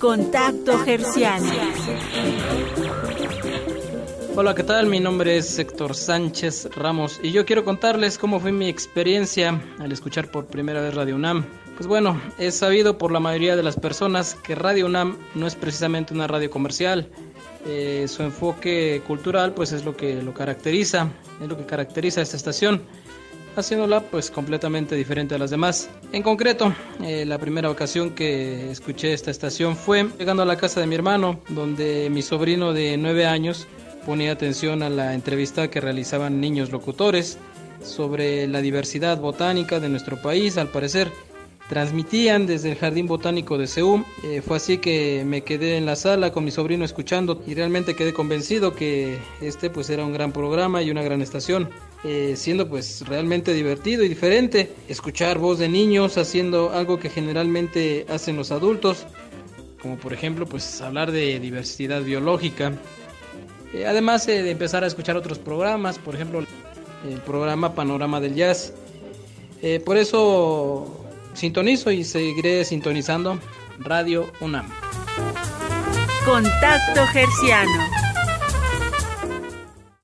Contacto Gerciano. Hola, ¿qué tal? Mi nombre es Héctor Sánchez Ramos y yo quiero contarles cómo fue mi experiencia al escuchar por primera vez Radio UNAM. Pues bueno, es sabido por la mayoría de las personas que Radio UNAM no es precisamente una radio comercial. Eh, su enfoque cultural pues es lo que lo caracteriza, es lo que caracteriza a esta estación haciéndola pues completamente diferente a las demás. En concreto, eh, la primera ocasión que escuché esta estación fue llegando a la casa de mi hermano, donde mi sobrino de 9 años ponía atención a la entrevista que realizaban niños locutores sobre la diversidad botánica de nuestro país, al parecer transmitían desde el Jardín Botánico de Seúl. Eh, fue así que me quedé en la sala con mi sobrino escuchando y realmente quedé convencido que este pues era un gran programa y una gran estación. Eh, siendo pues realmente divertido y diferente escuchar voz de niños haciendo algo que generalmente hacen los adultos como por ejemplo pues hablar de diversidad biológica eh, además de empezar a escuchar otros programas por ejemplo el programa Panorama del Jazz por eso sintonizo y seguiré sintonizando Radio UNAM. Contacto Gerciano.